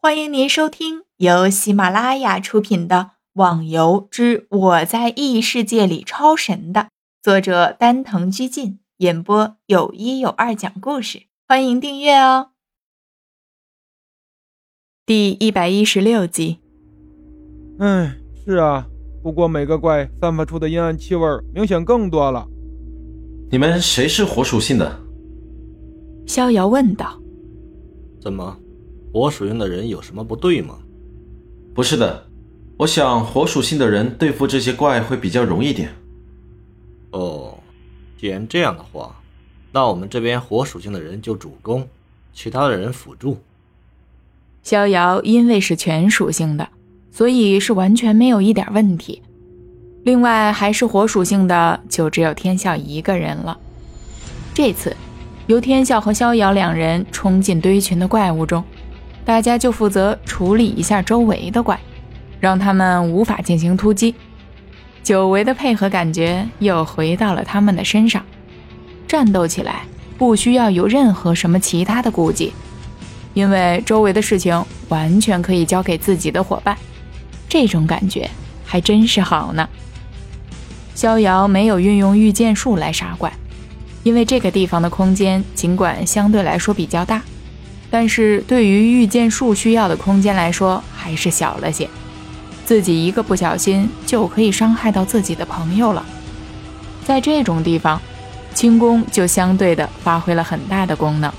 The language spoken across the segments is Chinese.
欢迎您收听由喜马拉雅出品的《网游之我在异世界里超神》的作者丹藤居进演播，有一有二讲故事，欢迎订阅哦。第一百一十六集。哎，是啊，不过每个怪散发出的阴暗气味明显更多了。你们谁是火属性的？逍遥问道。怎么？火属性的人有什么不对吗？不是的，我想火属性的人对付这些怪会比较容易点。哦，既然这样的话，那我们这边火属性的人就主攻，其他的人辅助。逍遥因为是全属性的，所以是完全没有一点问题。另外还是火属性的，就只有天笑一个人了。这次由天笑和逍遥两人冲进堆群的怪物中。大家就负责处理一下周围的怪，让他们无法进行突击。久违的配合感觉又回到了他们的身上，战斗起来不需要有任何什么其他的顾忌，因为周围的事情完全可以交给自己的伙伴。这种感觉还真是好呢。逍遥没有运用御剑术来杀怪，因为这个地方的空间尽管相对来说比较大。但是对于御剑术需要的空间来说，还是小了些。自己一个不小心就可以伤害到自己的朋友了。在这种地方，轻功就相对的发挥了很大的功能。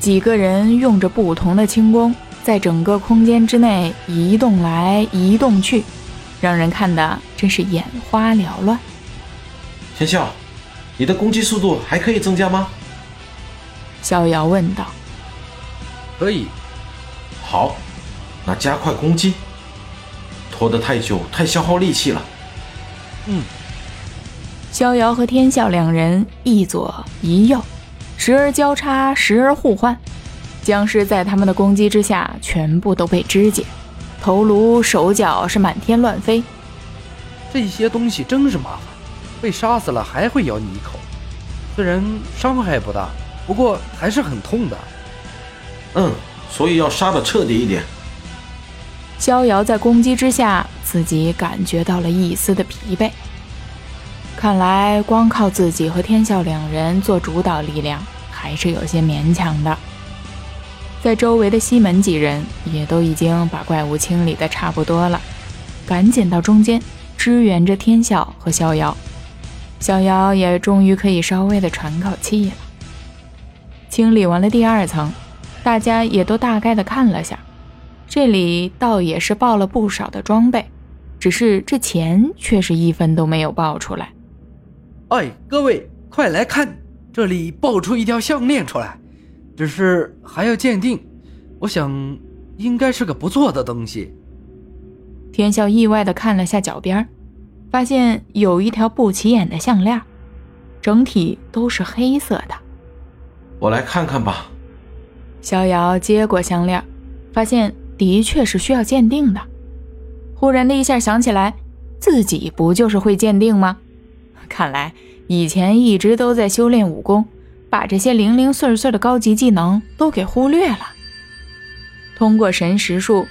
几个人用着不同的轻功，在整个空间之内移动来移动去，让人看的真是眼花缭乱。天笑，你的攻击速度还可以增加吗？逍遥问道。可以，好，那加快攻击。拖得太久，太消耗力气了。嗯。逍遥和天笑两人一左一右，时而交叉，时而互换，僵尸在他们的攻击之下全部都被肢解，头颅、手脚是满天乱飞。这些东西真是麻烦，被杀死了还会咬你一口。虽然伤害不大，不过还是很痛的。嗯，所以要杀的彻底一点。逍遥在攻击之下，自己感觉到了一丝的疲惫。看来光靠自己和天笑两人做主导力量，还是有些勉强的。在周围的西门几人也都已经把怪物清理的差不多了，赶紧到中间支援着天笑和逍遥。逍遥也终于可以稍微的喘口气了。清理完了第二层。大家也都大概的看了下，这里倒也是爆了不少的装备，只是这钱却是一分都没有爆出来。哎，各位快来看，这里爆出一条项链出来，只是还要鉴定，我想应该是个不错的东西。天笑意外的看了下脚边，发现有一条不起眼的项链，整体都是黑色的。我来看看吧。逍遥接过项链，发现的确是需要鉴定的。忽然的一下想起来，自己不就是会鉴定吗？看来以前一直都在修炼武功，把这些零零碎碎的高级技能都给忽略了。通过神识术，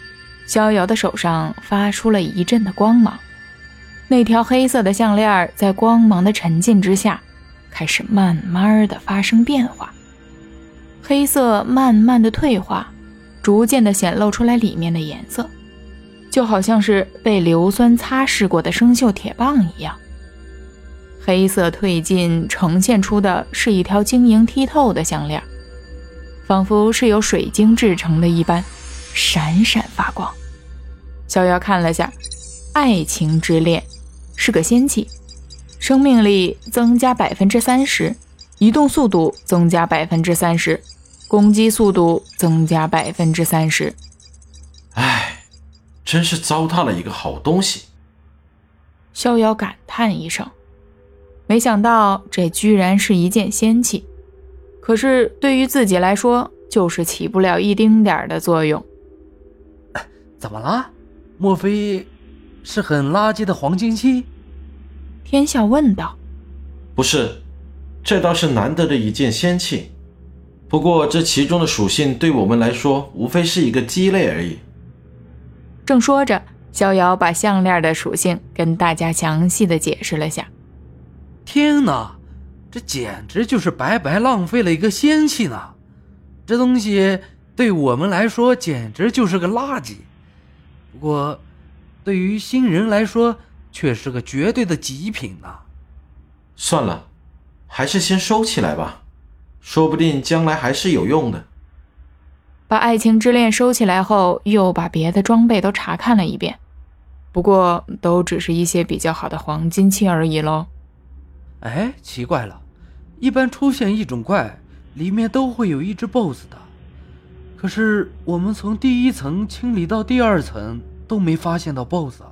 逍遥的手上发出了一阵的光芒，那条黑色的项链在光芒的沉浸之下，开始慢慢的发生变化。黑色慢慢的退化，逐渐的显露出来里面的颜色，就好像是被硫酸擦拭过的生锈铁棒一样。黑色褪尽，呈现出的是一条晶莹剔透的项链，仿佛是由水晶制成的一般，闪闪发光。逍遥看了下，爱情之恋是个仙器，生命力增加百分之三十，移动速度增加百分之三十。攻击速度增加百分之三十。唉，真是糟蹋了一个好东西。逍遥感叹一声，没想到这居然是一件仙器，可是对于自己来说，就是起不了一丁点儿的作用。怎么了？莫非是很垃圾的黄金期？天笑问道。不是，这倒是难得的一件仙器。不过这其中的属性对我们来说，无非是一个鸡肋而已。正说着，逍遥把项链的属性跟大家详细的解释了下。天哪，这简直就是白白浪费了一个仙器呢！这东西对我们来说简直就是个垃圾，不过对于新人来说却是个绝对的极品呢。算了，还是先收起来吧，说不定将来还是有用的。把爱情之恋收起来后，又把别的装备都查看了一遍，不过都只是一些比较好的黄金器而已喽。哎，奇怪了，一般出现一种怪，里面都会有一只 BOSS 的，可是我们从第一层清理到第二层都没发现到 BOSS 啊。